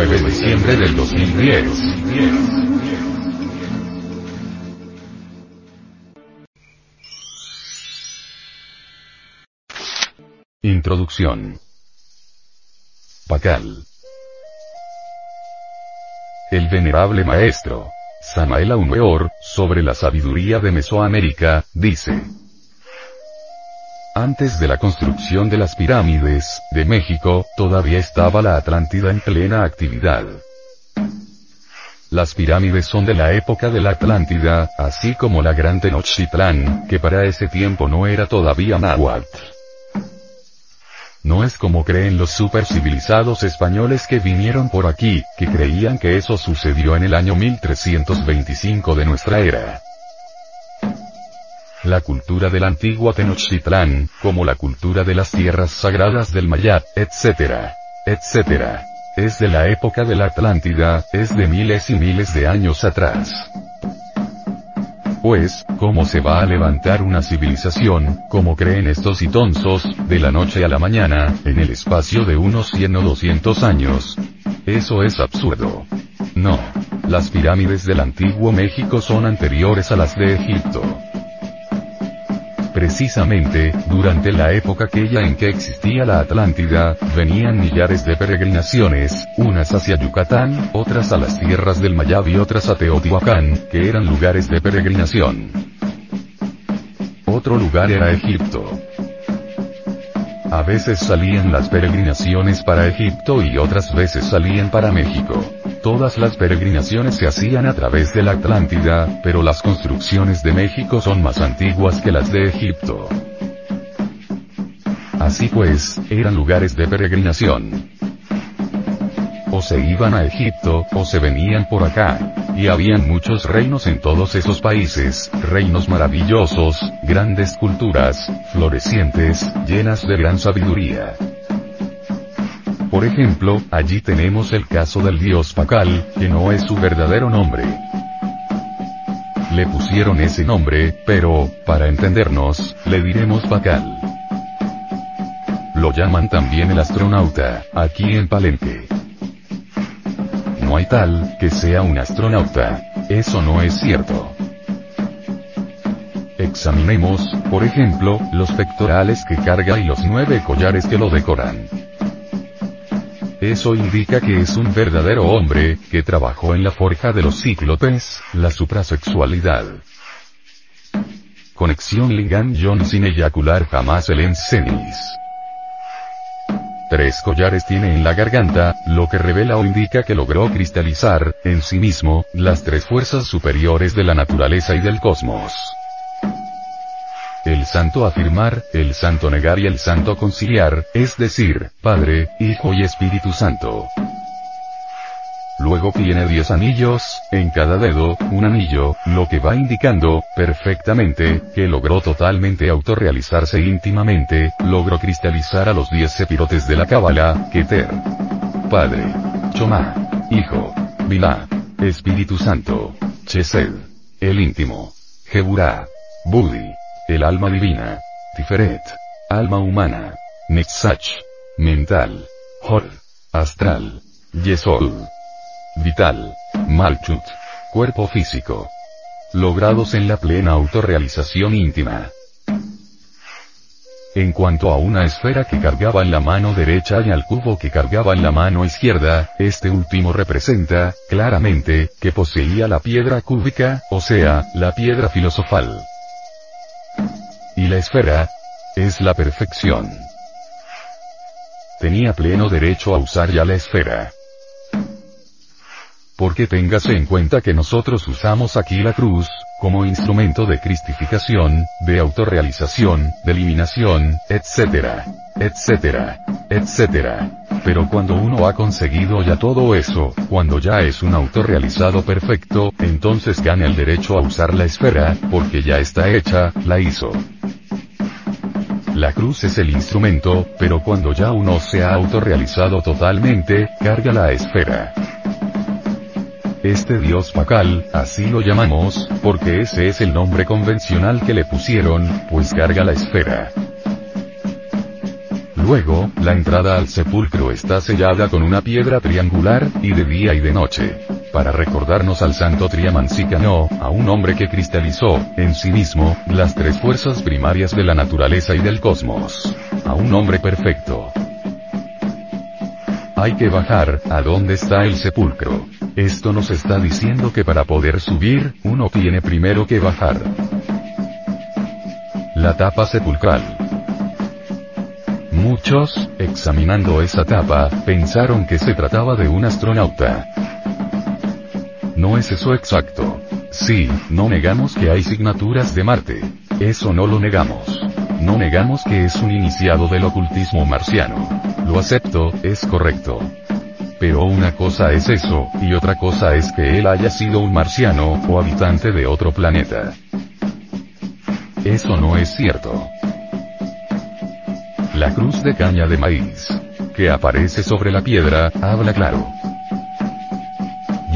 Edición 199 diciembre del 2010. Introducción. Pacal. El venerable maestro, Samael Aumeor, sobre la sabiduría de Mesoamérica, dice. Antes de la construcción de las pirámides, de México, todavía estaba la Atlántida en plena actividad. Las pirámides son de la época de la Atlántida, así como la Gran Tenochtitlán, que para ese tiempo no era todavía náhuatl. No es como creen los supercivilizados españoles que vinieron por aquí, que creían que eso sucedió en el año 1325 de nuestra era. La cultura del antiguo Tenochtitlán, como la cultura de las tierras sagradas del Mayat, etc. etc. Es de la época de la Atlántida, es de miles y miles de años atrás. Pues, ¿cómo se va a levantar una civilización, como creen estos itonsos, de la noche a la mañana, en el espacio de unos 100 o 200 años? Eso es absurdo. No. Las pirámides del antiguo México son anteriores a las de Egipto. Precisamente, durante la época aquella en que existía la Atlántida, venían millares de peregrinaciones, unas hacia Yucatán, otras a las tierras del Mayab y otras a Teotihuacán, que eran lugares de peregrinación. Otro lugar era Egipto. A veces salían las peregrinaciones para Egipto y otras veces salían para México. Todas las peregrinaciones se hacían a través de la Atlántida, pero las construcciones de México son más antiguas que las de Egipto. Así pues, eran lugares de peregrinación. O se iban a Egipto, o se venían por acá. Y habían muchos reinos en todos esos países, reinos maravillosos, grandes culturas, florecientes, llenas de gran sabiduría. Por ejemplo, allí tenemos el caso del dios Pacal, que no es su verdadero nombre. Le pusieron ese nombre, pero, para entendernos, le diremos Pacal. Lo llaman también el astronauta, aquí en Palenque. No hay tal, que sea un astronauta. Eso no es cierto. Examinemos, por ejemplo, los pectorales que carga y los nueve collares que lo decoran. Eso indica que es un verdadero hombre, que trabajó en la forja de los cíclopes, la suprasexualidad. Conexión Ligan John sin eyacular jamás el encenis. Tres collares tiene en la garganta, lo que revela o indica que logró cristalizar, en sí mismo, las tres fuerzas superiores de la naturaleza y del cosmos santo afirmar, el santo negar y el santo conciliar, es decir, Padre, Hijo y Espíritu Santo. Luego tiene diez anillos, en cada dedo, un anillo, lo que va indicando, perfectamente, que logró totalmente autorrealizarse íntimamente, logró cristalizar a los diez sepirotes de la Cábala, Keter. Padre. Choma. Hijo. Vilá. Espíritu Santo. Chesed. El íntimo. Jeburá. Budi el alma divina, Tiferet, alma humana, Nexach, mental, Hor, astral, Yesol, vital, Malchut, cuerpo físico, logrados en la plena autorrealización íntima. En cuanto a una esfera que cargaba en la mano derecha y al cubo que cargaba en la mano izquierda, este último representa, claramente, que poseía la piedra cúbica, o sea, la piedra filosofal. Y la esfera es la perfección. Tenía pleno derecho a usar ya la esfera. Porque téngase en cuenta que nosotros usamos aquí la cruz, como instrumento de cristificación, de autorrealización, de eliminación, etcétera, etcétera, etcétera. Pero cuando uno ha conseguido ya todo eso, cuando ya es un autorrealizado perfecto, entonces gana el derecho a usar la esfera, porque ya está hecha, la hizo. La cruz es el instrumento, pero cuando ya uno se ha autorrealizado totalmente, carga la esfera. Este dios Pacal, así lo llamamos, porque ese es el nombre convencional que le pusieron, pues carga la esfera. Luego, la entrada al sepulcro está sellada con una piedra triangular, y de día y de noche. Para recordarnos al santo Triamancicano, a un hombre que cristalizó, en sí mismo, las tres fuerzas primarias de la naturaleza y del cosmos. A un hombre perfecto. Hay que bajar, ¿a dónde está el sepulcro? Esto nos está diciendo que para poder subir, uno tiene primero que bajar. La tapa sepulcral. Muchos, examinando esa tapa, pensaron que se trataba de un astronauta. No es eso exacto. Sí, no negamos que hay signaturas de Marte. Eso no lo negamos. No negamos que es un iniciado del ocultismo marciano. Lo acepto, es correcto. Pero una cosa es eso, y otra cosa es que él haya sido un marciano, o habitante de otro planeta. Eso no es cierto. La cruz de caña de maíz, que aparece sobre la piedra, habla claro.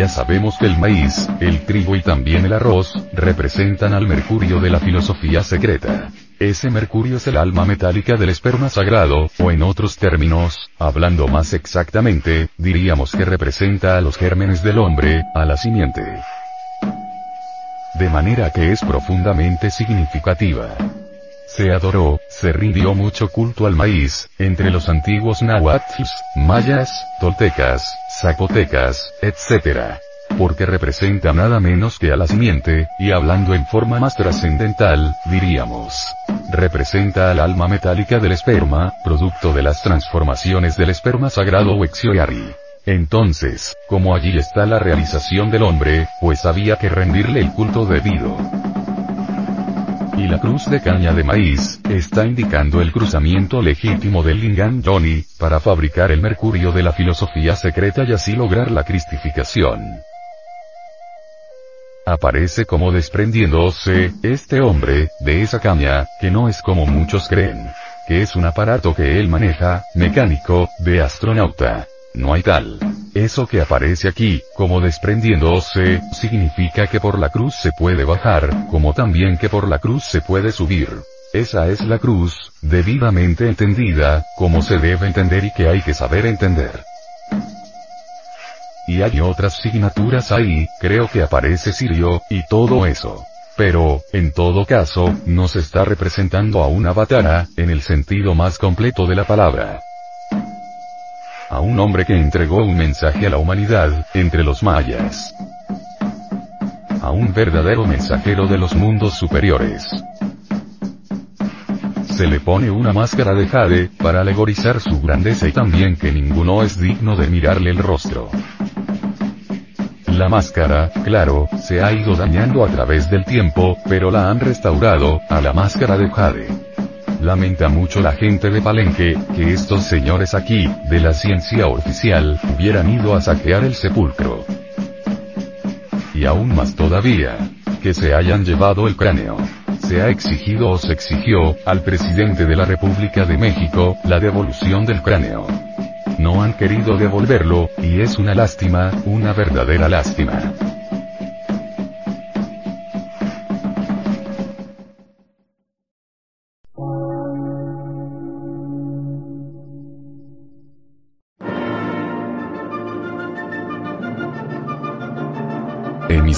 Ya sabemos que el maíz, el trigo y también el arroz, representan al mercurio de la filosofía secreta. Ese mercurio es el alma metálica del esperma sagrado, o en otros términos, hablando más exactamente, diríamos que representa a los gérmenes del hombre, a la simiente. De manera que es profundamente significativa. Se adoró, se rindió mucho culto al maíz, entre los antiguos náhuatl, mayas, toltecas, zapotecas, etc porque representa nada menos que a la simiente, y hablando en forma más trascendental, diríamos, representa al alma metálica del esperma, producto de las transformaciones del esperma sagrado Wexioyari. Entonces, como allí está la realización del hombre, pues había que rendirle el culto debido. Y la cruz de caña de maíz, está indicando el cruzamiento legítimo del Lingan Johnny, para fabricar el mercurio de la filosofía secreta y así lograr la cristificación aparece como desprendiéndose, este hombre, de esa caña, que no es como muchos creen. Que es un aparato que él maneja, mecánico, de astronauta. No hay tal. Eso que aparece aquí, como desprendiéndose, significa que por la cruz se puede bajar, como también que por la cruz se puede subir. Esa es la cruz, debidamente entendida, como se debe entender y que hay que saber entender. Y hay otras signaturas ahí, creo que aparece Sirio, y todo eso. Pero, en todo caso, nos está representando a un avatara, en el sentido más completo de la palabra. A un hombre que entregó un mensaje a la humanidad, entre los mayas. A un verdadero mensajero de los mundos superiores. Se le pone una máscara de jade, para alegorizar su grandeza y también que ninguno es digno de mirarle el rostro. La máscara, claro, se ha ido dañando a través del tiempo, pero la han restaurado, a la máscara de Jade. Lamenta mucho la gente de Palenque, que estos señores aquí, de la ciencia oficial, hubieran ido a saquear el sepulcro. Y aún más todavía, que se hayan llevado el cráneo. Se ha exigido o se exigió, al presidente de la República de México, la devolución del cráneo no han querido devolverlo, y es una lástima, una verdadera lástima.